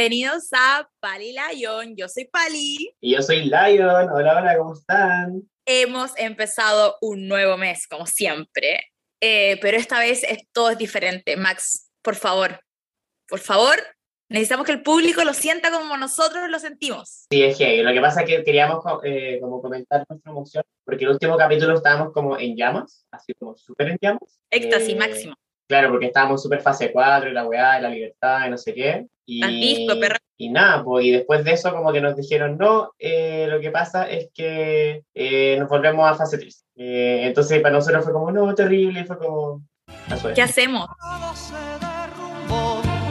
Bienvenidos a Pali Lion. Yo soy Pali. Y yo soy Lion. Hola, hola, ¿cómo están? Hemos empezado un nuevo mes, como siempre, eh, pero esta vez es, todo es diferente. Max, por favor, por favor, necesitamos que el público lo sienta como nosotros lo sentimos. Sí, es que lo que pasa es que queríamos eh, como comentar nuestra emoción, porque el último capítulo estábamos como en llamas, así como súper en llamas. Éxtasis máximo. Claro, porque estábamos súper fase 4, y la weá, y la libertad, y no sé qué. Y, y nada, pues, y después de eso como que nos dijeron, no, eh, lo que pasa es que eh, nos volvemos a fase 3. Eh, entonces para nosotros fue como, no, terrible, fue como... ¿Qué hacemos?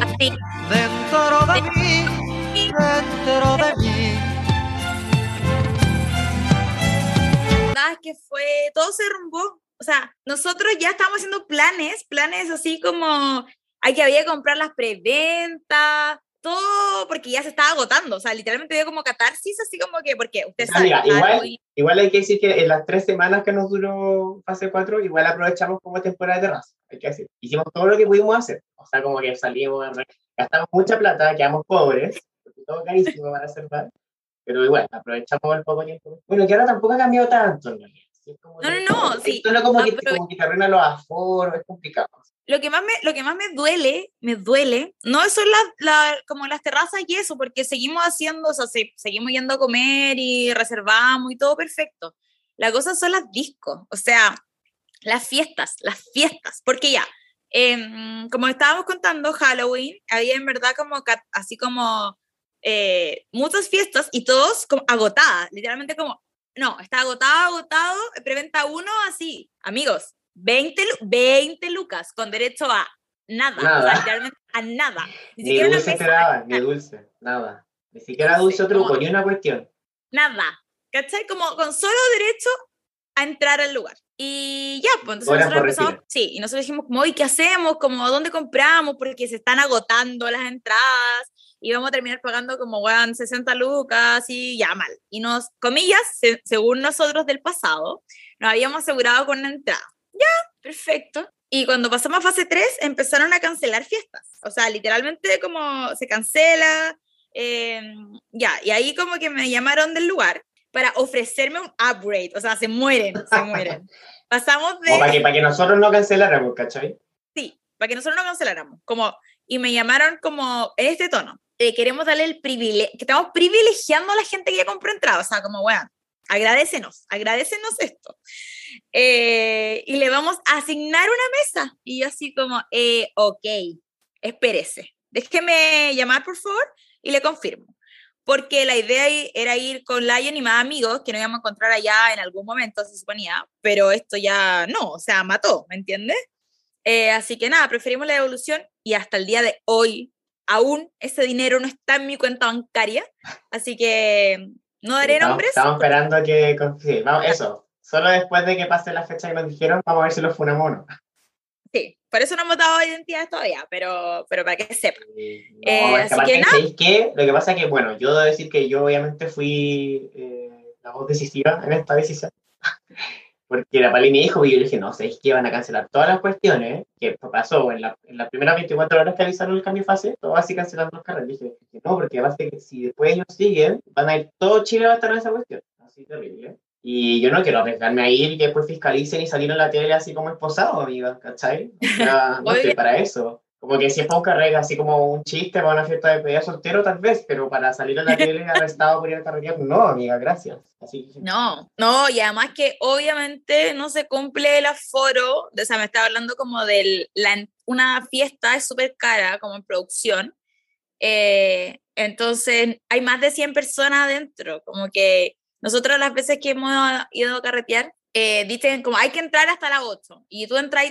Así. Dentro de mí, dentro de mí. Nada, que fue, todo se derrumbó o sea, nosotros ya estamos haciendo planes, planes así como hay que había que comprar las preventas, todo porque ya se estaba agotando, o sea, literalmente dio como catarsis, así como que, porque usted sabe. igual, igual hay que decir que en las tres semanas que nos duró fase 4, igual aprovechamos como temporada de terraza, hay que decir. Hicimos todo lo que pudimos hacer, o sea, como que salimos, gastamos mucha plata, quedamos pobres, porque todo carísimo para hacer mal, pero igual, aprovechamos el poco tiempo. Bueno, que ahora tampoco ha cambiado tanto, en realidad no, no, no, sí. no como, que, como que te arruina los aforos, es complicado. Lo que, más me, lo que más me duele, me duele, no son las, la, como las terrazas y eso, porque seguimos haciendo, o sea, seguimos yendo a comer y reservamos y todo perfecto. La cosa son las discos, o sea, las fiestas, las fiestas, porque ya, em, como estábamos contando, Halloween, había en verdad como, así como eh, muchas fiestas y todos como agotadas, literalmente como no, está agotado, agotado, preventa uno así. Amigos, 20, 20 lucas con derecho a nada, nada. a nada. Ni, dulce te daban, ni dulce, nada. Ni siquiera dulce, dulce truco, ni una cuestión. Nada. ¿Cachai? Como con solo derecho a entrar al lugar. Y ya, pues entonces nosotros empezamos, sí, y nosotros dijimos como, ¿y qué hacemos? Como, ¿dónde compramos? Porque se están agotando las entradas y vamos a terminar pagando como, weón, 60 lucas y ya mal. Y nos, comillas, según nosotros del pasado, nos habíamos asegurado con una entrada. Ya, perfecto. Y cuando pasamos a fase 3, empezaron a cancelar fiestas. O sea, literalmente como se cancela, em, ya, y ahí como que me llamaron del lugar para ofrecerme un upgrade. O sea, se mueren, se mueren. Pasamos de... O para que, para que nosotros no canceláramos, ¿cachai? Sí, para que nosotros no canceláramos. Como, y me llamaron como en este tono. Eh, queremos darle el privilegio, que estamos privilegiando a la gente que ya compró entrada, o sea, como, bueno, agradecenos, agradecenos esto. Eh, y le vamos a asignar una mesa. Y yo así como, eh, ok, espérese, déjeme llamar por favor y le confirmo. Porque la idea era ir con Lion y más amigos que nos íbamos a encontrar allá en algún momento, se suponía, pero esto ya no, o sea, mató, ¿me entiendes? Eh, así que nada, preferimos la evolución y hasta el día de hoy aún ese dinero no está en mi cuenta bancaria, así que no daré nombres. Estamos esperando a que sí, vamos, eso. Solo después de que pase la fecha que nos dijeron, vamos a ver si los funamos o no. Sí, por eso no hemos dado identidades todavía, pero, pero para que sepan. No, eh, así que, que Lo que pasa es que, bueno, yo debo decir que yo obviamente fui eh, la voz decisiva en esta decisión. porque la Pali me dijo y yo le dije, no, sé, que van a cancelar todas las cuestiones, que pasó en, la, en las primeras 24 horas que avisaron el cambio de fase, todo así cancelando los carros. dije, no, porque va a ser que si después ellos siguen, van a ir, todo Chile va a estar en esa cuestión. Así terrible. Y yo no quiero arriesgarme a ir y que después fiscalicen y salir en la tele así como esposado, amiga, ¿cachai? O sea, no estoy para eso. Como que si es para un carrera, así como un chiste para una fiesta de pedida soltero, tal vez, pero para salir a la tele arrestado por ir a carretear, no, amiga, gracias. Así No, no, y además que obviamente no se cumple el aforo, o sea, me estaba hablando como de la, una fiesta es súper cara, como en producción, eh, entonces hay más de 100 personas adentro, como que nosotros las veces que hemos ido a carretear, eh, dicen como hay que entrar hasta las 8 y tú entras,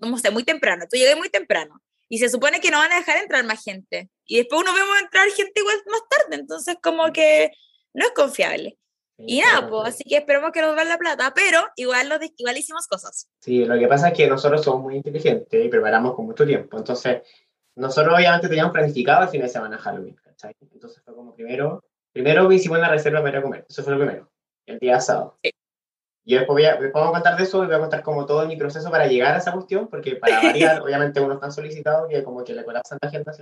no sé, muy temprano, tú llegas muy temprano y se supone que no van a dejar entrar más gente. Y después uno vemos entrar gente igual más tarde, entonces como que no es confiable. y nada, pues así que esperemos que nos den la plata, pero igual, lo, igual hicimos cosas. Sí, lo que pasa es que nosotros somos muy inteligentes y preparamos con mucho tiempo, entonces nosotros obviamente teníamos planificado el fin de semana Halloween, ¿cachai? Entonces fue como primero, primero hicimos la reserva para comer, eso fue lo primero, el día sábado. Sí. Yo después, voy a, después a contar de eso y voy a contar como todo mi proceso para llegar a esa cuestión, porque para variar, obviamente uno es tan solicitado que como que le colapsan la agenda.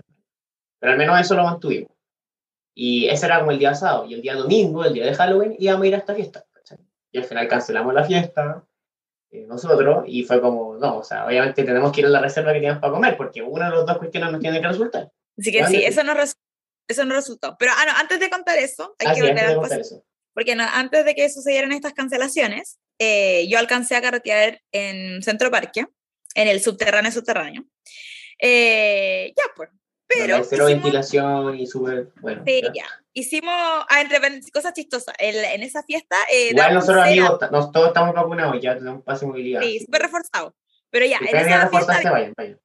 Pero al menos eso lo mantuvimos. Y ese era como el día sábado. Y el día domingo, el día de Halloween, íbamos a ir a esta fiesta. Y al final cancelamos la fiesta, eh, nosotros, y fue como, no, o sea, obviamente tenemos que ir a la reserva que teníamos para comer, porque una de las dos cuestiones nos tiene que resultar. Así que sí, eso no, eso no resultó. Pero ah, no, antes de contar eso, hay ah, que volver a eso. Porque no, antes de que sucedieran estas cancelaciones, eh, yo alcancé a carretear en Centro Parque, en el subterráneo subterráneo. Eh, ya, pues. Pero. cero ventilación y súper. Bueno. Sí, ya. Hicimos. Ah, entre cosas chistosas. en esa fiesta. Eh, Igual nosotros, amigos, nos, todos estamos vacunados, ya tenemos pase de movilidad. Sí, súper reforzado. Pero ya, en esa fiesta. Vayan, vayan.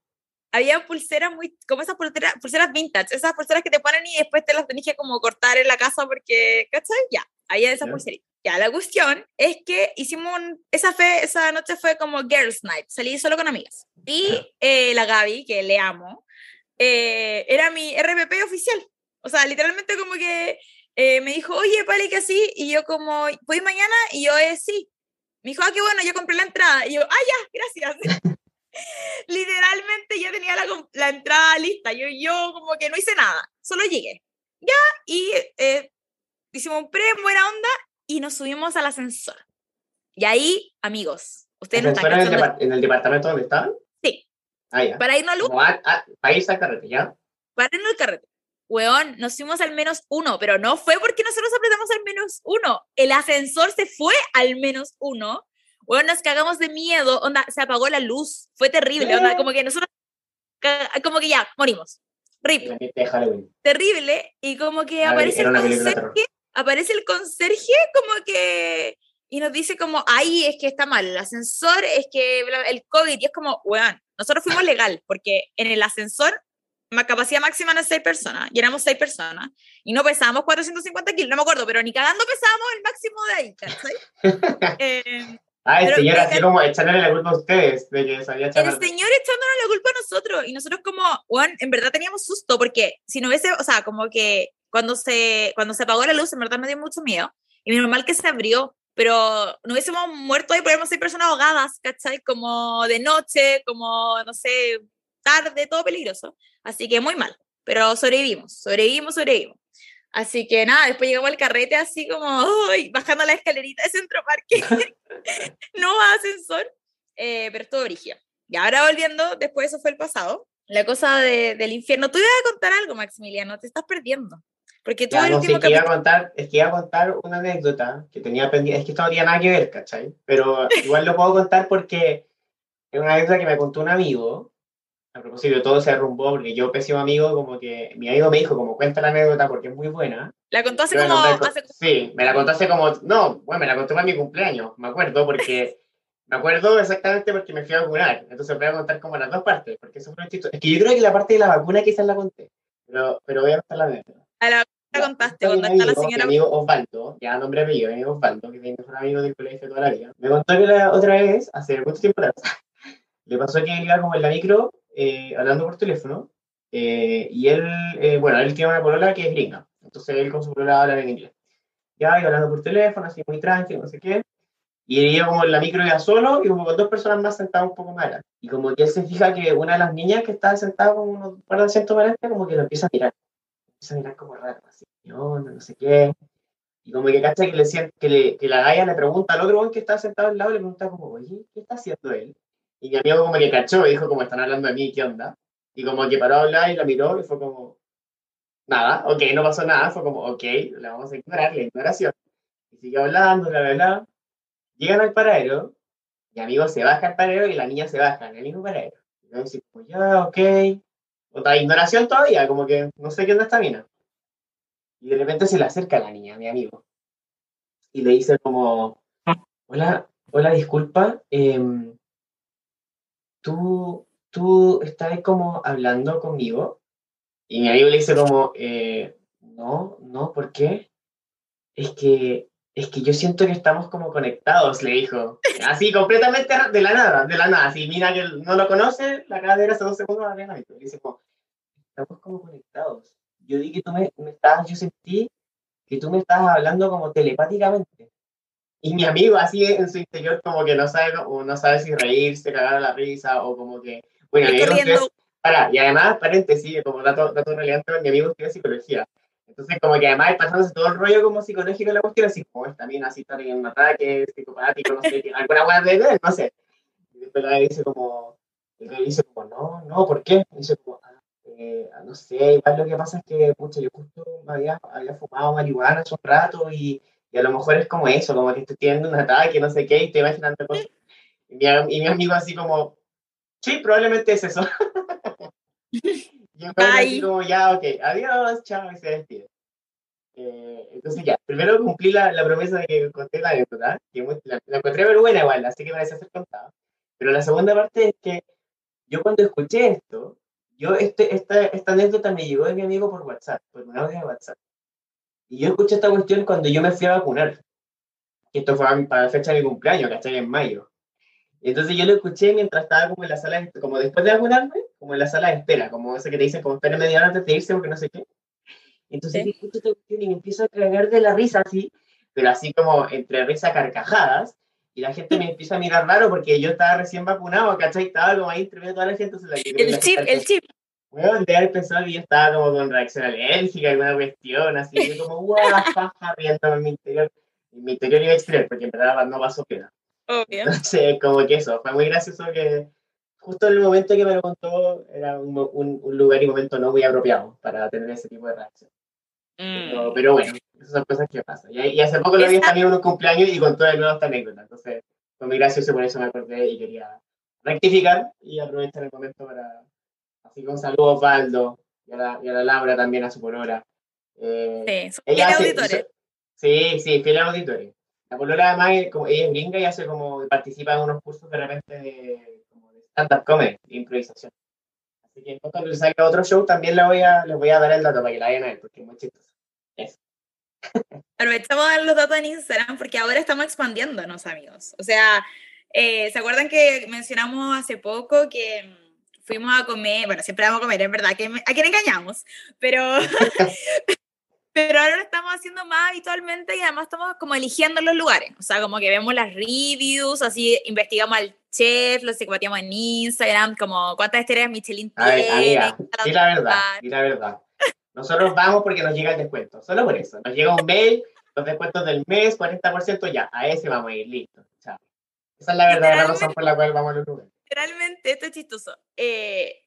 Había pulseras muy. como esas pulseras, pulseras vintage. Esas pulseras que te ponen y después te las tenés que como cortar en la casa porque. ¿Cachai? Ya. Había esas pulseritas. Ya, la cuestión es que hicimos esa, fe, esa noche fue como Girls Night, salí solo con amigas. Y eh, la Gaby, que le amo, eh, era mi RPP oficial. O sea, literalmente como que eh, me dijo, oye, Pali, que así, y yo como, ¿voy mañana? Y yo, eh, sí. Me dijo, ah, qué bueno, yo compré la entrada. Y yo, ah, ya, gracias. literalmente ya tenía la, la, entrada lista. Yo, yo como que no hice nada, solo llegué. Ya, y hicimos un pre, buena onda, y nos subimos al ascensor. Y ahí, amigos, ustedes no están en el, en el departamento donde estaban? Sí. Ah, ya. Para irnos al luz. para irse al carrete, ¿ya? Para irnos al carrete. Weón, nos fuimos al menos uno, pero no fue porque nosotros apretamos al menos uno. El ascensor se fue al menos uno. Weón, nos cagamos de miedo. Onda, se apagó la luz. Fue terrible. Onda, como que nosotros. Como que ya, morimos. Terrible. Terrible. Y como que aparece el conserje aparece el conserje como que y nos dice como, ahí es que está mal, el ascensor es que el COVID, y es como, weón, nosotros fuimos legal, porque en el ascensor capacidad máxima era seis personas, y éramos seis personas, y no pesábamos 450 kilos, no me acuerdo, pero ni cagando pesábamos el máximo de ahí, ¿cachai? eh, ah, el señor así como echándole la culpa a ustedes, de que sabía El señor echándonos la culpa a nosotros, y nosotros como, weón, en verdad teníamos susto, porque si no hubiese, o sea, como que cuando se, cuando se apagó la luz, en verdad me dio mucho miedo. Y normal que se abrió, pero no hubiésemos muerto ahí, podríamos ser personas ahogadas, ¿cachai? Como de noche, como, no sé, tarde, todo peligroso. Así que muy mal, pero sobrevivimos, sobrevivimos, sobrevivimos. Así que nada, después llegamos al carrete así como bajando la escalerita de Centro Parque, no ascensor, eh, pero todo brígido. Y ahora volviendo, después eso fue el pasado, la cosa de, del infierno. Tú ibas a contar algo, Maximiliano, te estás perdiendo. Porque tú no, sé, que iba a contar, es que iba a contar una anécdota que tenía pendiente, es que esto no tiene nada que ver, ¿cachai? Pero igual lo puedo contar porque es una anécdota que me contó un amigo, a propósito, todo se derrumbó porque yo, pésimo amigo, como que mi amigo me dijo, como cuenta la anécdota porque es muy buena. ¿La contó hace como...? Hace... Sí, me la contó hace como... No, bueno, me la contó para mi cumpleaños, me acuerdo, porque... me acuerdo exactamente porque me fui a vacunar, entonces voy a contar como las dos partes, porque eso fue un chiste. Es que yo creo que la parte de la vacuna quizás la conté, pero, pero voy a contar la anécdota. A la contaste cuando está la señora. Mi amigo Osvaldo, ya nombre mío, mi amigo Osvaldo, que es un amigo del colegio toda la vida, me contó que la otra vez, hace mucho tiempo atrás, le pasó que iba como en la micro eh, hablando por teléfono eh, y él, eh, bueno, él tiene una polola que es gringa, entonces él con su polola habla en inglés. Ya iba hablando por teléfono, así muy tranquilo, no sé qué. Y él iba como en la micro ya solo y como con dos personas más sentadas un poco más Y como que él se fija que una de las niñas que estaba sentada como unos par de asientos para como que lo empieza a mirar empieza a mirar como raro, así, no, no sé qué. Y como que cacha que, le, que, le, que la galla le pregunta al otro que está sentado al lado, le pregunta como, oye, ¿qué está haciendo él? Y mi amigo como que cachó y dijo como, están hablando de mí, ¿qué onda? Y como que paró a hablar y la miró y fue como, nada, ok, no pasó nada, fue como, ok, le vamos a ignorar, la ignoración. Y sigue hablando, bla, bla, bla. Llegan al paradero, mi amigo se baja al paradero y la niña se baja en el mismo paradero. Y yo dice, como, ya, ok, otra ignoración todavía, como que no sé qué onda esta mina. Y de repente se le acerca a la niña, mi amigo, y le dice como, hola, hola, disculpa, em, ¿tú, tú estás como hablando conmigo? Y mi amigo le dice como, eh, no, no, ¿por qué? Es que, es que yo siento que estamos como conectados, le dijo. Así, completamente de la nada, de la nada. Así, mira que no lo conoce, la cadera hace dos segundos, la le dice como, estamos como conectados. Yo di que tú me, me estabas, yo sentí que tú me estabas hablando como telepáticamente. Y mi amigo así en su interior como que no sabe, o no sabe si reírse, cagar la risa, o como que, bueno, para, y además, paréntesis, como dato, dato relevante, mi amigo estudia psicología. Entonces, como que además pasándose todo el rollo como psicológico en la cuestión, así como esta mina así está teniendo un ataque psicopático, no sé, alguna buena de no sé. Y después la dice como, dice como, no, no, ¿por qué? Y dice como, ah, eh, no sé, igual lo que pasa es que, pucha, yo justo había, había fumado marihuana hace un rato y, y, a lo mejor es como eso, como que estoy teniendo un ataque, no sé qué, y te imaginando cosas. Y mi, y mi amigo así como, sí, probablemente es eso. Yo así como, ya, ok, adiós, chao, y se despide. Eh, entonces ya, primero cumplí la, la, promesa de que conté la anécdota, que la, la encontré muy buena igual, así que me parece ser contada. Pero la segunda parte es que yo cuando escuché esto, yo este, esta, esta anécdota me llegó de mi amigo por WhatsApp, por un audio de WhatsApp. Y yo escuché esta cuestión cuando yo me fui a vacunar. Esto fue para la fecha de mi cumpleaños, ¿cachai? En mayo. Entonces yo lo escuché mientras estaba como en la sala, como después de vacunarme, como en la sala de espera, como ese que te dicen, como espera media hora antes de irse porque no sé qué. Entonces ¿Sí? escucho esta cuestión y me empiezo a cagar de la risa así, pero así como entre risa carcajadas, y la gente me empieza a mirar raro porque yo estaba recién vacunado, ¿cachai? Estaba como ahí entre medio de toda la gente. Se la el chip, el chip. Bueno, de haber pensado que yo estaba como con reacción alérgica, alguna cuestión, así, yo como, guau, faja, riendo en mi interior, en mi interior y exterior, porque en verdad no pasó pena. Obvio. Entonces, como que eso, fue muy gracioso que justo en el momento que me lo contó era un, un, un lugar y momento no muy apropiado para tener ese tipo de reacción. Mm. Pero, pero, bueno, esas son cosas que pasan. Y, y hace poco lo vi también en un cumpleaños y contó de nuevo esta anécdota. Entonces, fue muy gracioso, por eso me acordé y quería rectificar y aprovechar el momento para. Así que un saludo a Osvaldo y a la, y a la Laura también, a su polora. Eh, sí, ella hace, auditores. Sí, sí, fiel auditores. La polora además, como ella es gringa y hace como, participa en unos cursos de repente de, como de stand-up comedy, de improvisación. Así que cuando le salga otro show también le voy a, les voy a dar el dato para que la vayan a ver, porque es muy chistoso. Eso. Aprovechamos a dar los datos en Instagram porque ahora estamos expandiéndonos, amigos. O sea, eh, ¿se acuerdan que mencionamos hace poco que fuimos a comer? Bueno, siempre vamos a comer, es verdad, que a quién engañamos, pero pero ahora lo estamos haciendo más habitualmente y además estamos como eligiendo los lugares, o sea, como que vemos las reviews, así investigamos al chef, los secuateamos en Instagram, como cuántas estrellas Michelin tiene. Amiga, y la verdad, y la verdad. Nosotros vamos porque nos llega el descuento, solo por eso. Nos llega un mail, los descuentos del mes, 40%, ya, a ese vamos a ir, listo. Chao. Esa es la verdadera razón por la cual vamos a los lugares. Literalmente, esto es chistoso. Eh,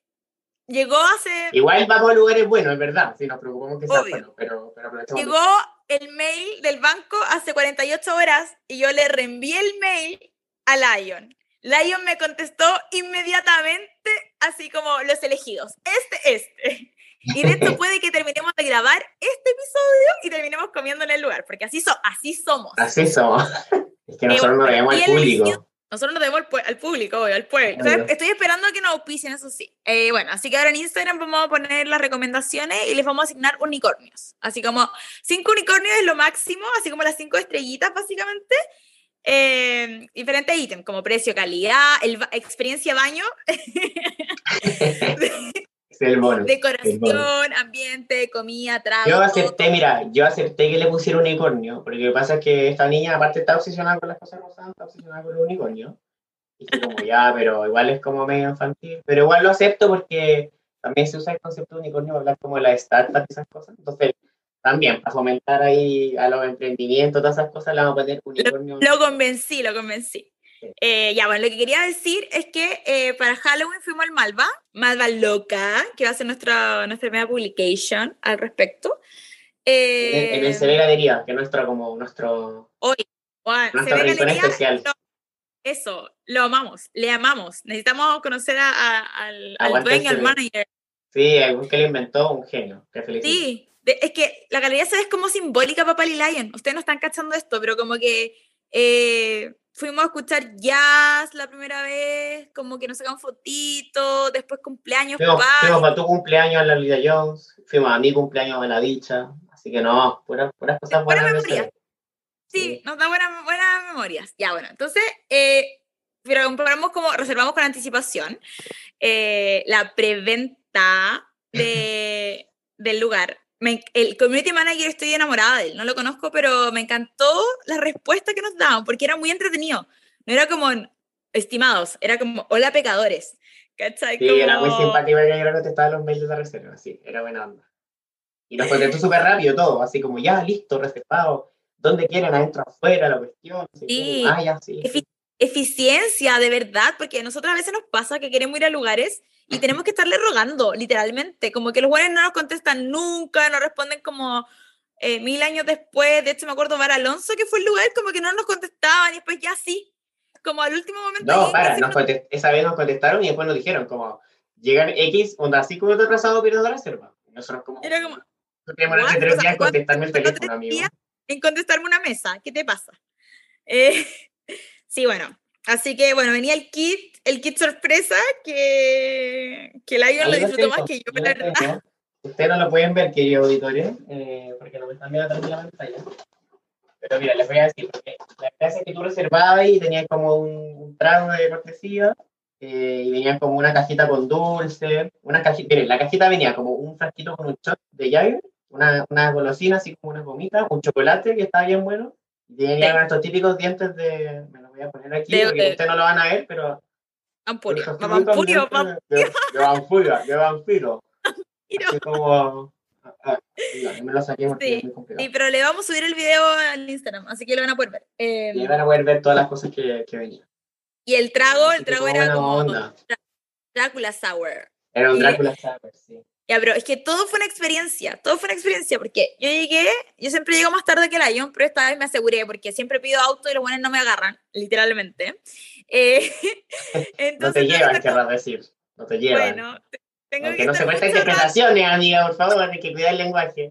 Llegó hace... Igual vamos a lugares buenos, es verdad, si nos preocupamos que sea bueno, pero, pero Llegó el mail del banco hace 48 horas y yo le reenvié el mail a Lion. Lion me contestó inmediatamente, así como los elegidos, este, este. Y de hecho puede que terminemos de grabar este episodio y terminemos comiendo en el lugar, porque así, so, así somos. Así somos. Es que nosotros no vemos al público. Nosotros nos debemos al, público, al pueblo. estoy esperando a que nos auspicien, eso sí. Eh, bueno, así que ahora en Instagram vamos a poner las recomendaciones y les vamos a asignar unicornios. Así como cinco unicornios es lo máximo, así como las cinco estrellitas, básicamente. Eh, diferentes ítems, como precio, calidad, el, experiencia baño. el bono, Decoración, ambiente, comida, trago. Yo acepté, mira, yo acepté que le pusiera unicornio, porque lo que pasa es que esta niña, aparte, está obsesionada con las cosas rosadas, está obsesionada con el unicornio. Y como, ya, pero igual es como medio infantil. Pero igual lo acepto porque también se usa el concepto de unicornio para hablar como de la startup y esas cosas. Entonces, también, para fomentar ahí a los emprendimientos, todas esas cosas, le vamos a poner unicornio. Lo, lo convencí, lo convencí. Eh, ya, bueno, lo que quería decir es que eh, para Halloween fuimos al Malva, Malva Loca, que va a ser nuestra, nuestra primera publication al respecto. Eh, en, el CB Galería, que es nuestro, como nuestro... Hoy, bueno, CB especial. eso, lo amamos, le amamos. Necesitamos conocer a, al, al dueño, al manager. Sí, algún que lo inventó, un genio. Qué felicito. Sí, es que la galería se ve como simbólica para Pali Lion. Ustedes no están cachando esto, pero como que eh, fuimos a escuchar jazz la primera vez, como que nos sacan fotitos, después cumpleaños. Fuimos, fuimos para tu cumpleaños a la Lida Jones, fuimos a mi cumpleaños a la dicha, así que no, puras, puras cosas buenas. Buena memoria. Sí, nos da buenas buenas memorias. Ya, bueno, entonces, eh, compramos como, reservamos con anticipación eh, la preventa de, del lugar el community manager estoy enamorada de él, no lo conozco, pero me encantó la respuesta que nos daban, porque era muy entretenido. No era como estimados, era como hola pecadores. ¿Cachai? Sí, era muy simpático que yo contestaba los mails de la reserva, sí, era buena onda. Y nos contestó súper rápido todo, así como ya, listo, reservado. ¿Dónde quieren? Adentro, afuera, la cuestión. Sí. Ah, ya, sí. eficiencia, de verdad, porque a nosotros a veces nos pasa que queremos ir a lugares y tenemos que estarle rogando, literalmente. Como que los buenos no nos contestan nunca, no responden como eh, mil años después. De hecho, me acuerdo Bar Alonso, que fue el lugar, como que no nos contestaban y después ya sí. Como al último momento. No, para, esa vez nos contestaron y después nos dijeron, como llegan X, onda así como te pasado pierdo la reserva. Nosotros como. Era como. Tenemos tres días contestarme el teléfono, amigo. En contestarme una mesa, ¿qué te pasa? Eh, sí, bueno. Así que bueno, venía el kit, el kit sorpresa que, que Lion lo disfrutó más que yo, la verdad. Ustedes no lo pueden ver, queridos auditores, eh, porque no me están viendo atrás la pantalla. Pero mira, les voy a decir, porque la clase que tú reservabas y tenías como un, trago de cortesía eh, y venía como una cajita con dulce, una cajita, miren, la cajita venía como un frasquito con un shot de Jagger una, una golosina, así como una gomita, un chocolate que estaba bien bueno. Tenían sí. estos típicos dientes de. Me lo voy a poner aquí, porque ustedes no lo van a ver, pero. Ampurio, vampurio, De vampurio, de vampiro. Así como. Ah, me lo saqué porque sí, es muy complicado. Sí, pero le vamos a subir el video al Instagram, así que lo van a poder ver. Eh, y van a poder ver todas las cosas que, que venían. Y el trago, el trago era como onda. Drácula Sour. Era un Drácula Sour, sí. Ya, pero es que todo fue una experiencia, todo fue una experiencia, porque yo llegué, yo siempre llego más tarde que el avión, pero esta vez me aseguré, porque siempre pido auto y los buenos no me agarran, literalmente. Eh, entonces, no te llevan, querrás decir, no te llevan. Bueno, tengo que no se cuesta interpretaciones, amiga, por favor, hay que cuidar el lenguaje.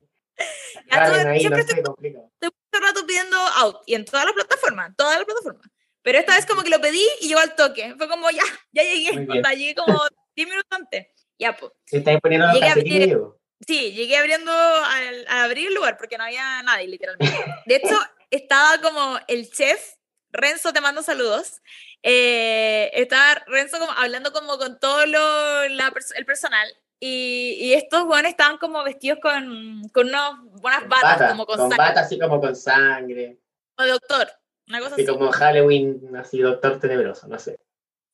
Ya, todo, ahí, siempre no estoy, complicado. estoy mucho rato pidiendo auto, y en todas las plataformas, todas las plataformas. Pero esta vez como que lo pedí y llegó al toque, fue como ya, ya llegué, o sea, llegué como 10 minutos antes. Ya, pues. ¿Se está poniendo los abrir, Sí, llegué abriendo al, a abrir el lugar porque no había nadie, literalmente. De hecho, estaba como el chef, Renzo, te mando saludos. Eh, estaba Renzo como hablando como con todo lo, la, el personal y, y, estos buenos estaban como vestidos con, con unas buenas batas, bata, como con, con batas así como con sangre. O doctor, una cosa así. así. como Halloween, así doctor tenebroso, no sé.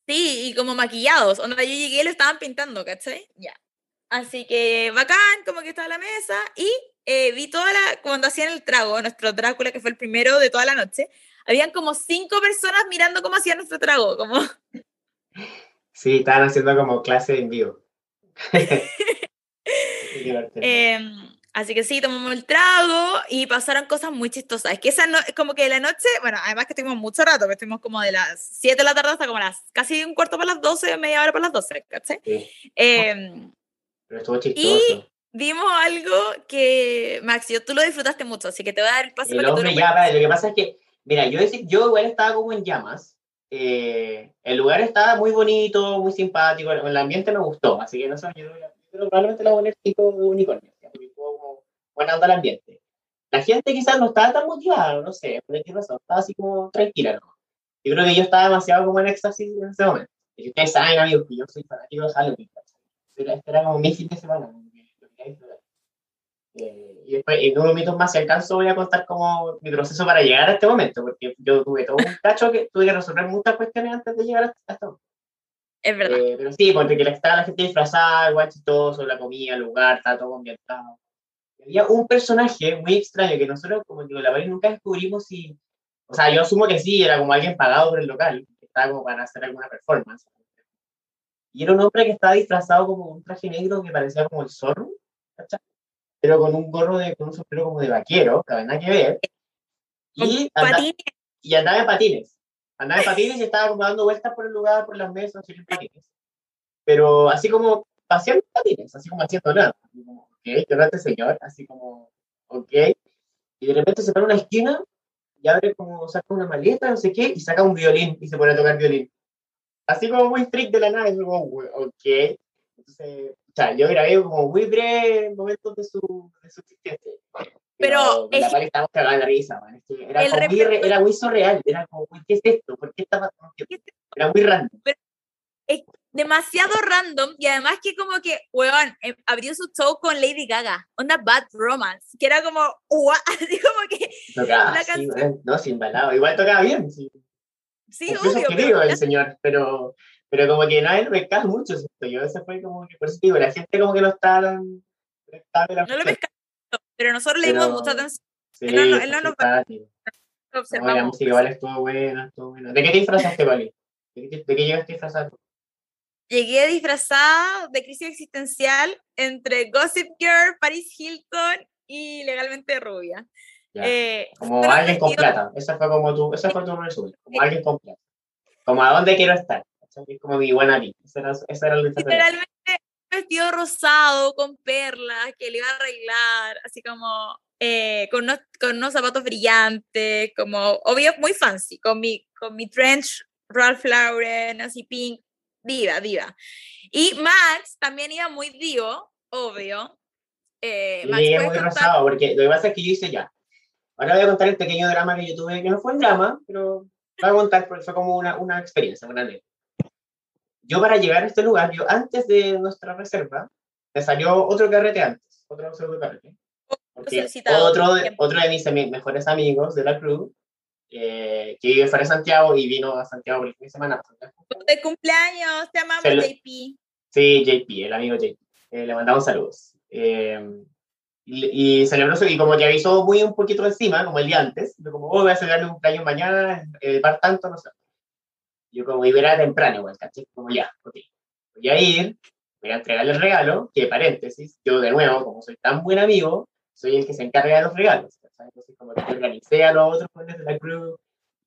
Sí, y como maquillados. Onda, yo llegué y lo estaban pintando, ¿cachai? Ya. Así que bacán, como que estaba la mesa. Y eh, vi toda la. Cuando hacían el trago, nuestro Drácula, que fue el primero de toda la noche, habían como cinco personas mirando cómo hacían nuestro trago. Como... Sí, estaban haciendo como clase en vivo. eh, Así que sí, tomamos el trago y pasaron cosas muy chistosas. Es que esa no, como que la noche, bueno, además que estuvimos mucho rato, que estuvimos como de las 7 de la tarde hasta como las casi un cuarto para las 12, media hora para las 12, ¿cachai? Sí. Eh, Pero estuvo chistoso. y vimos algo que, Max, yo, tú lo disfrutaste mucho, así que te voy a dar el paso el tú hombre lo ya, lo que pasa es que, mira, yo, yo igual estaba como en llamas. Eh, el lugar estaba muy bonito, muy simpático, el, el ambiente me gustó, así que no sé, yo, yo probablemente lo voy a poner tipo unicornio, buena onda el ambiente. La gente quizás no estaba tan motivada, no sé, por qué razón, estaba así como tranquila, ¿no? Yo creo que yo estaba demasiado como en éxtasis en ese momento. Y ustedes saben, amigos, que yo soy fanático de Halloween. Era, este era como mi fin de semana. Eh, y después, en unos minutos más, si alcanzo, voy a contar como mi proceso para llegar a este momento, porque yo tuve todo un cacho que tuve que resolver muchas cuestiones antes de llegar a esto. Es verdad. Eh, pero sí, porque estaba la gente disfrazada, igual chistoso, la comida, el lugar, estaba todo ambientado. Había un personaje muy extraño que nosotros, como digo, la verdad nunca descubrimos si. O sea, yo asumo que sí, era como alguien pagado por el local, que estaba como para hacer alguna performance. Y era un hombre que estaba disfrazado como un traje negro que parecía como el zorro, ¿cachai? Pero con un gorro de, con un sombrero como de vaquero, que nada que ver. Y, Con anda- patines. y andaba en patines. Andaba en patines y estaba como dando vueltas por el lugar, por las mesas, en patines. Pero así como paseando en patines, así como haciendo nada. Como, ¿qué onda este señor? Así como, ok. Y de repente se para a una esquina y abre como, saca una maleta, no sé qué, y saca un violín y se pone a tocar violín. Así como muy strict de la nada, y como, "We- ok. Entonces, o sea, yo grabé como muy momentos de su, de su existencia. Pero la es- pali estábamos cagados de risa, man. Es que Era, El como muy, era muy surreal, era como, ¿qué es esto? ¿Por qué pasando? Era muy random. Demasiado random y además que como que, weón, eh, abrió su show con Lady Gaga, onda Bad Romance, que era como, ua, así como que, Tocaba no, sin balado. Igual tocaba bien, sí. sí, Incluso obvio, querido pero el señor, pero, pero como que nadie lo pescaba mucho. Yo ese fue como que, por eso digo, la gente como que no estaba tan... No lo pescaba, pero nosotros le dimos mucha atención. Sí, él no, él no nos lo observamos. la música igual estuvo buena, estuvo buena. ¿De qué te disfrazaste, Pali? ¿De qué, de qué llegaste disfrazado? Llegué disfrazada de crisis existencial entre Gossip Girl, Paris Hilton y Legalmente Rubia. Eh, como alguien con plata. Esa fue como tu, esa fue tu resumen. Como alguien con plata. Como a dónde quiero estar. Es como mi buena vida. Ese era, ese era Literalmente vestido rosado con perlas que le iba a arreglar, así como eh, con, unos, con unos zapatos brillantes, como obvio muy fancy, con mi, con mi trench Ralph Lauren, así pink, diva, diva. Y Max también iba muy divo, obvio. Eh, Max muy rosado, porque lo que pasa es que yo hice ya. Ahora voy a contar el pequeño drama que yo tuve, que no fue un drama, pero voy a contar porque fue como una, una experiencia, una anécdota yo para llegar a este lugar, yo antes de nuestra reserva, me salió otro carrete antes, otro pseudo carrete. otro, de, otro de mis mejores amigos de la crew, eh, que vive fuera de Santiago y vino a Santiago por el fin de semana. De cumpleaños, te amamos, JP. Sí, JP, el amigo JP. Eh, le mandamos saludos. Eh, y, y, celebró eso, y como que avisó muy un poquito encima, como el día antes, como, oh, voy a celebrar un cumpleaños mañana, eh, par tanto, no sé. Yo como iba temprano, igual, ¿caché? Como ya, ok, voy a ir, voy a entregarle el regalo, que paréntesis, yo de nuevo, como soy tan buen amigo, soy el que se encarga de los regalos, ¿cachai? Entonces como que organicé a los otros jóvenes de la cruz,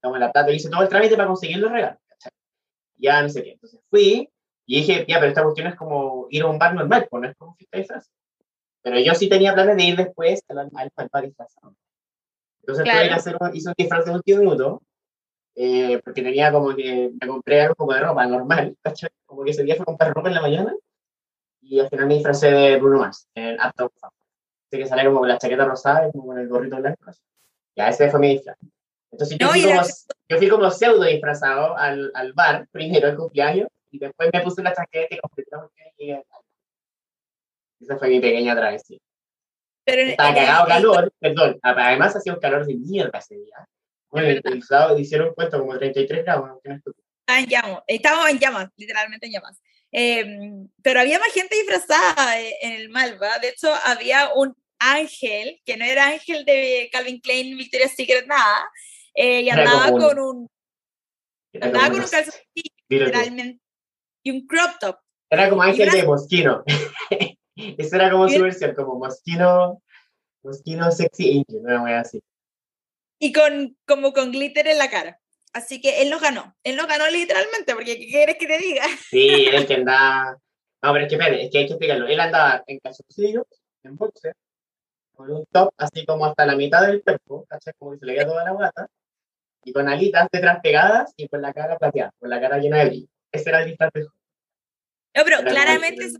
como la plata, hice todo el trámite para conseguir los regalos, ¿cachai? Ya no sé qué, entonces fui y dije, ya, pero esta cuestión es como ir a un bar normal, pues no es como fiesta de Pero yo sí tenía planes de ir después al, al, al bar disfrazado. Entonces claro. tuve que hacer un, hice un disfraz de último minuto, eh, porque tenía como que me compré algo como de ropa normal, ¿cachai? Como que ese día fue comprar ropa en la mañana y al final me disfrazé de Bruno Mars, en Uptown Funk. Así que salía como con la chaqueta rosada y como con el gorrito blanco. Ya, ese fue mi disfraz. Entonces yo, fui, como, yo fui como pseudo disfrazado al, al bar, primero el cumpleaños, y después me puse la chaqueta y la y Esa fue mi pequeña travesía. Pero Estaba cagado calor, perdón, además hacía un calor de mierda ese día. Bueno, el, sábado hicieron puesto como 33 grados. en llamas, estábamos en llamas, literalmente en llamas. Em, pero había más gente disfrazada eh, en el Malva. De hecho, había un ángel, que no era ángel de Calvin Klein, Victoria's Secret, nada, eh, y andaba con un. Andaba con un calcetín, literalmente, y un crop top. Era como ángel de Mosquino. Esa era como su versión, como Mosquino, Mosquino Sexy Angel, no voy a decir y con, como con glitter en la cara. Así que él nos ganó. Él nos ganó literalmente, porque ¿qué quieres que te diga? Sí, es que anda. No, pero es que, espere, es que hay que explicarlo. Él andaba en calzoncillos, en boxer, con un top así como hasta la mitad del cuerpo, ¿cachai? Como que se le veía toda la guata, y con alitas detrás pegadas y con la cara plateada, con la cara llena de brillo. Ese era el disfraz No, pero claramente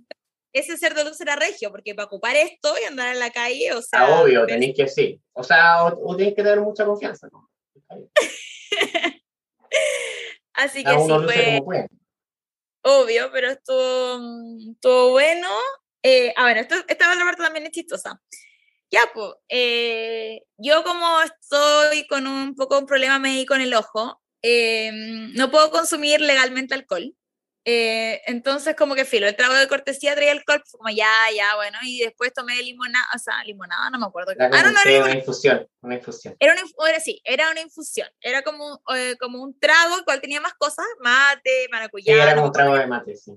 ese ser de luz era regio, porque para ocupar esto y andar en la calle, o sea... Ah, obvio, tenéis que sí. O sea, o, tenéis que tener mucha confianza, ¿no? Así que sí fue... Obvio, pero estuvo, estuvo bueno. Eh, ah, bueno, esto, esta otra parte también es chistosa. Ya, pues, eh, yo como estoy con un poco un problema médico en el ojo, eh, no puedo consumir legalmente alcohol. Eh, entonces, como que filo, el trago de cortesía traía alcohol, pues como ya, ya, bueno, y después tomé limonada, o sea, limonada, no me acuerdo. Era ah, no, no, era una infusión, una infusión. Era una, era, sí, era una infusión, era como, eh, como un trago, cual tenía más cosas, mate, maracuyá. Sí, era como un trago de mate, sí.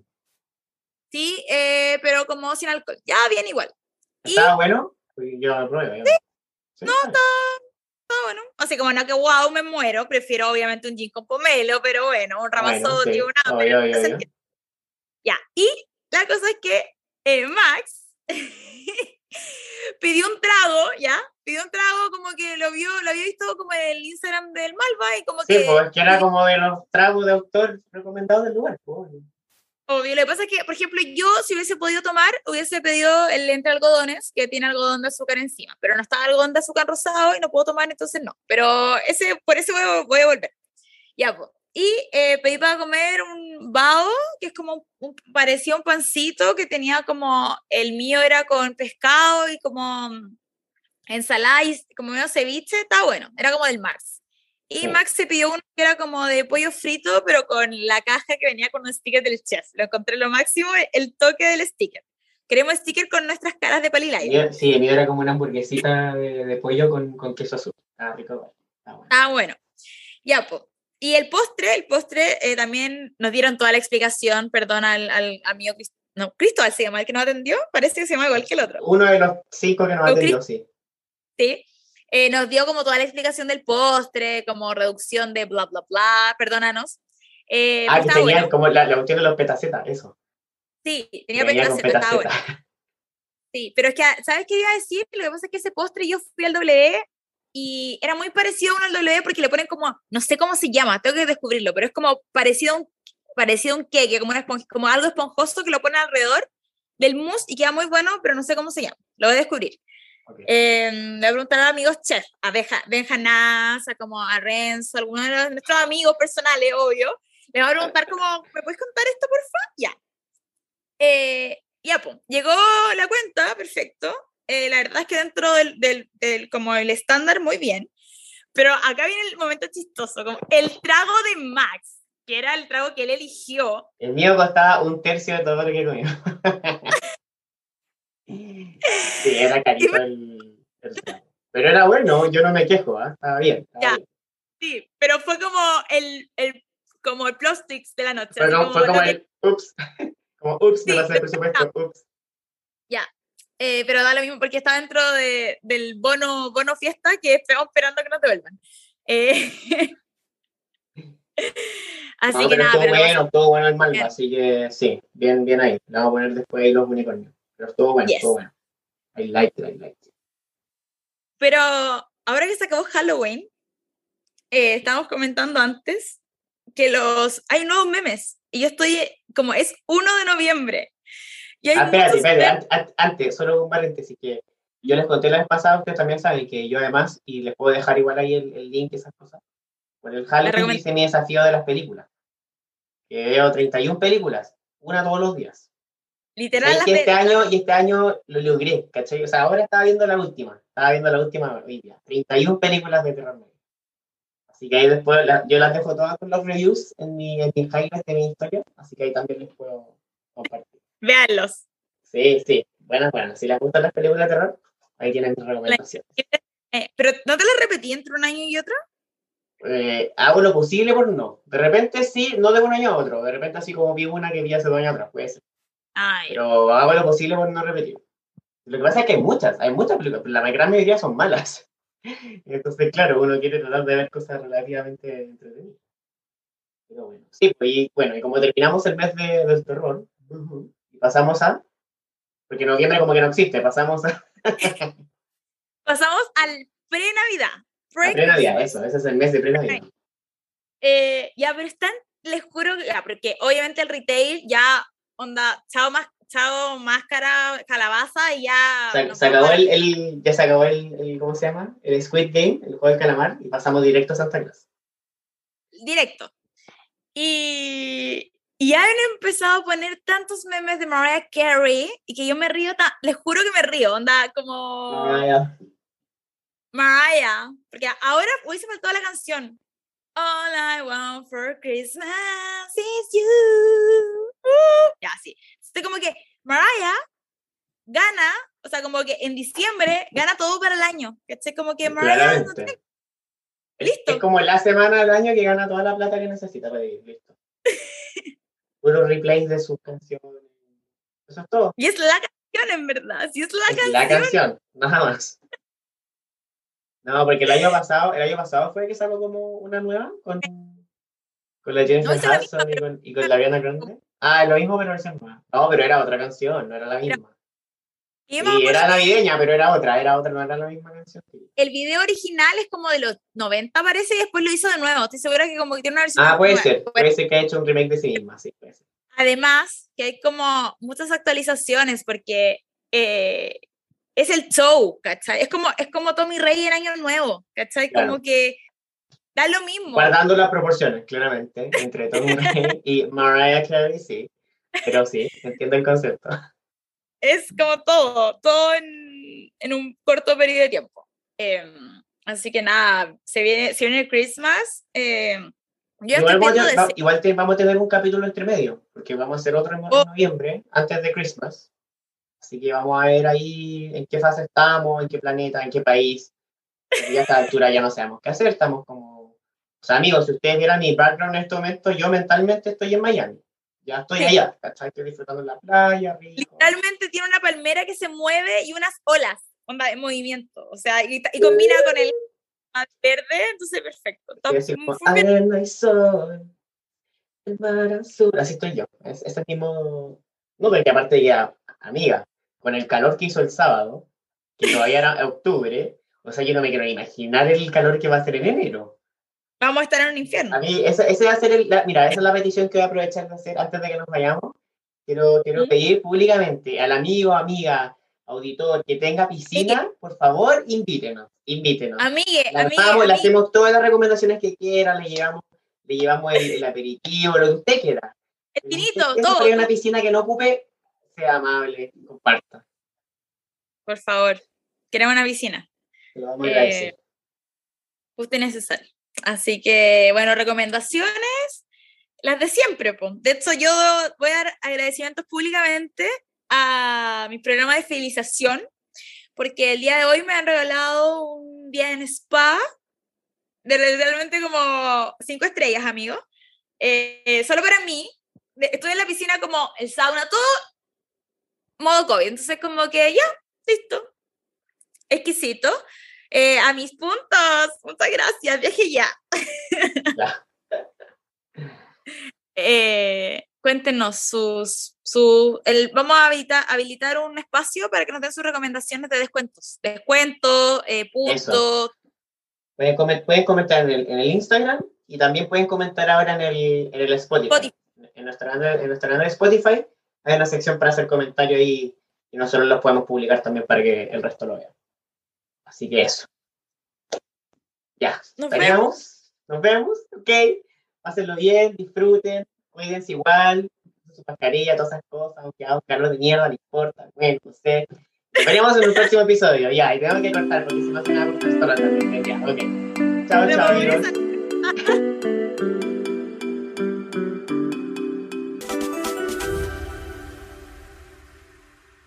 Sí, eh, pero como sin alcohol, ya bien igual. ¿Estaba bueno? Yo lo pruebo. Sí. No, está Ah, bueno. Así como no que wow, me muero, prefiero obviamente un gin con pomelo, pero bueno, un ramazotti, una... Ya, y la cosa es que eh, Max pidió un trago, ¿ya? Pidió un trago como que lo vio, lo había visto como en el Instagram del Malva y como que... Sí, pues que era como de los tragos de autor recomendados del lugar. Pues. Obvio, lo que pasa es que, por ejemplo, yo si hubiese podido tomar, hubiese pedido el entre algodones, que tiene algodón de azúcar encima, pero no está algodón de azúcar rosado y no puedo tomar, entonces no. Pero ese, por eso voy, a volver. Ya, pues. Y eh, pedí para comer un bao, que es como, un, parecía un pancito que tenía como, el mío era con pescado y como ensalada y como medio ceviche, está bueno, era como del Mars. Y Max se pidió uno que era como de pollo frito, pero con la caja que venía con un sticker del chef. Lo encontré lo máximo, el toque del sticker. Queremos sticker con nuestras caras de palilay. Sí, el mío era como una hamburguesita de, pollo con, con, queso azul. Ah, rico. Ah, bueno. Ah, bueno. Ya, pues. Y el postre, el postre eh, también nos dieron toda la explicación, perdón al, al amigo no, Cristóbal se llama el que nos atendió, parece que se llama igual que el otro. Uno de los cinco que nos atendió, sí. Sí, eh, nos dio como toda la explicación del postre, como reducción de bla, bla, bla, perdónanos. Eh, ah, que tenía como la, la cuestión de los petacetas, eso. Sí, tenía petacetas, Sí, pero es que, ¿sabes qué iba a decir? Lo que pasa es que ese postre yo fui al W y era muy parecido a uno al W porque le ponen como, no sé cómo se llama, tengo que descubrirlo, pero es como parecido a un, parecido a un queque, como, como algo esponjoso que lo ponen alrededor del mousse y queda muy bueno, pero no sé cómo se llama, lo voy a descubrir. Eh, le voy a preguntar a amigos chef, a Benja, Nasa, como a Renzo, algunos de nuestros amigos personales, obvio. Le voy a preguntar como, ¿me puedes contar esto, por favor? Ya. Eh, ya, pues, llegó la cuenta, perfecto. Eh, la verdad es que dentro del, del, del, como el estándar, muy bien. Pero acá viene el momento chistoso, como el trago de Max, que era el trago que él eligió. El mío costaba un tercio de todo lo que comió. Sí, era carito el, Pero era bueno, yo no me quejo, ¿eh? estaba bien. ya. Sí, pero fue como el, el, como el plastics de la noche. Pero como fue como el ups, como ups, sí, de presupuesto, ups. Ya, eh, pero da lo mismo porque está dentro de, del bono, bono fiesta que estamos esperando que nos devuelvan. Eh, así que nada, todo bueno, todo bueno el mal, así que sí, bien, bien ahí. Le vamos a poner después ahí los unicornios. Pero estuvo bueno, estuvo bueno. I like it, I like it. Pero ahora que se acabó Halloween, eh, estábamos comentando antes que los hay nuevos memes y yo estoy como es 1 de noviembre. Y ah, espérate, espérate, antes, solo un paréntesis que yo les conté la vez pasada, ustedes también saben que yo además, y les puedo dejar igual ahí el, el link, esas cosas, por el Halloween hice mi desafío de las películas. Que veo 31 películas, una todos los días. Literal. Y este, año, y este año lo logré, ¿cachai? O sea, ahora estaba viendo la última, estaba viendo la última hoy día. 31 películas de terror Así que ahí después yo las dejo todas con los reviews en mi, en mi highlight de mi historia, así que ahí también les puedo compartir. Véanlos. Sí, sí, buenas, buenas. Si les gustan las películas de terror, ahí tienen mi recomendación. Eh, ¿Pero no te las repetí entre un año y otro? Eh, hago lo posible por no. De repente sí, no de un año a otro. De repente así como vi una que vi hace dos años atrás, puede ser. Pero hago lo posible por no repetir. Lo que pasa es que hay muchas, hay muchas películas, pero la gran mayoría son malas. Entonces, claro, uno quiere tratar de ver cosas relativamente entretenidas. Pero bueno, sí, pues, y, bueno, y como terminamos el mes de, del terror, y pasamos a, porque noviembre como que no existe, pasamos a... pasamos al pre-Navidad. Pre-Navidad, eso, ese es el mes de pre-Navidad. Eh, ya, pero están, les juro, ya, porque obviamente el retail ya onda, chao, más, chao máscara, calabaza y ya... Se, acabó el, el, ya se acabó el, el, ¿cómo se llama? El Squid Game, el juego del calamar, y pasamos directo a Santa Claus. Directo. Y, y han empezado a poner tantos memes de Mariah Carey y que yo me río, les juro que me río, onda como... Mariah. Mariah, porque ahora hoy se faltó la canción. All I want for Christmas is you. Ya, sí. Entonces, como que Mariah gana, o sea, como que en diciembre gana todo para el año. ¿Cachai? Como que Mariah. Listo. Es como la semana del año que gana toda la plata que necesita para vivir. Listo. Puro replay de sus canciones. Eso es todo. Y es la canción, en verdad. Sí, es la canción. La canción, nada más. No, porque el año pasado, el año pasado fue que salió como una nueva con, con la Jennifer Hudson y con, y con la Ariana Grande. Ah, lo mismo, pero versión nueva. No, pero era otra canción, no era la misma. Y era navideña, pero era otra, era otra, no era la misma canción. El video original es como de los 90, parece, y después lo hizo de nuevo. Estoy segura que como que tiene una versión. Ah, puede ser, puede ser que ha hecho un remake de sí misma, sí, puede ser. Además, que hay como muchas actualizaciones, porque eh, es el show, ¿cachai? Es como, es como Tommy Rey en Año Nuevo, ¿cachai? Como que Da lo mismo. Guardando las proporciones, claramente, entre Tom y Mariah Carey, sí. Pero sí, entiendo el concepto. Es como todo, todo en, en un corto periodo de tiempo. Em, Así que nada, se viene, se viene el Christmas. Eh, igual, vamos a tener un capítulo entre medio, porque vamos a hacer otro en oh. noviembre, antes de Christmas. Así que vamos a ver ahí en qué fase estamos, en qué planeta, en qué país. Y a esta altura ya no sabemos qué hacer, estamos como... O sea, amigos, si ustedes vieran mi background en este momento, yo mentalmente estoy en Miami. Ya estoy allá, ¿cachai? Estoy disfrutando en la playa. Literalmente tiene una palmera que se mueve y unas olas, onda, en movimiento. O sea, y, combina con el verde, entonces perfecto. Arena y sol, el mar azul. Así estoy yo. Es, ese mismo... No, porque aparte ya, amiga, con el calor que hizo el sábado, que todavía era octubre, o sea, yo no me quiero imaginar el calor que va a ser en enero. Vamos a estar en un infierno. A mí, ese, ese va a ser el, mira, esa es la petición que voy a aprovechar de hacer antes de que nos vayamos. Quiero, quiero pedir públicamente al amigo, amiga, auditor que tenga piscina, por favor, invítenos, invítenos. Amigue, amigue, Le hacemos todas las recomendaciones que quiera, le llevamos, le llevamos el, aperitivo, lo que usted quiera. El pinito, todo. Hay una piscina que no ocupe, sea amable, comparta. Por favor, queremos una piscina. Lo vamos a agradecer. Eh, usted necesario. Así que, bueno, recomendaciones, las de siempre. pues. De hecho, yo voy a dar agradecimientos públicamente a mi programa de fidelización, porque el día de hoy me han regalado un día en spa, de realmente como cinco estrellas, amigo. Eh, solo para mí, estoy en la piscina como el sauna, todo modo COVID. Entonces, como que ya, listo. Exquisito. Eh, a mis puntos, muchas gracias, viaje ya. eh, cuéntenos sus, su, el, vamos a habilitar, habilitar un espacio para que nos den sus recomendaciones de descuentos. Descuentos, eh, puntos. Pueden, pueden, comentar en el, en el, Instagram y también pueden comentar ahora en el, en el Spotify. En, nuestra, en nuestra canal de Spotify hay una sección para hacer comentarios ahí y nosotros los podemos publicar también para que el resto lo vea. Así que eso. Ya, nos vemos. Nos vemos, ok. Pásenlo bien, disfruten, cuídense igual, su mascarilla, todas esas cosas, aunque haga un calor de mierda, no importa, bueno, no sé. Nos veremos en un próximo episodio, ya, y tengo que cortar porque si no se me va a cortar la tarde. Ya, ok. Chao, chao, amigos.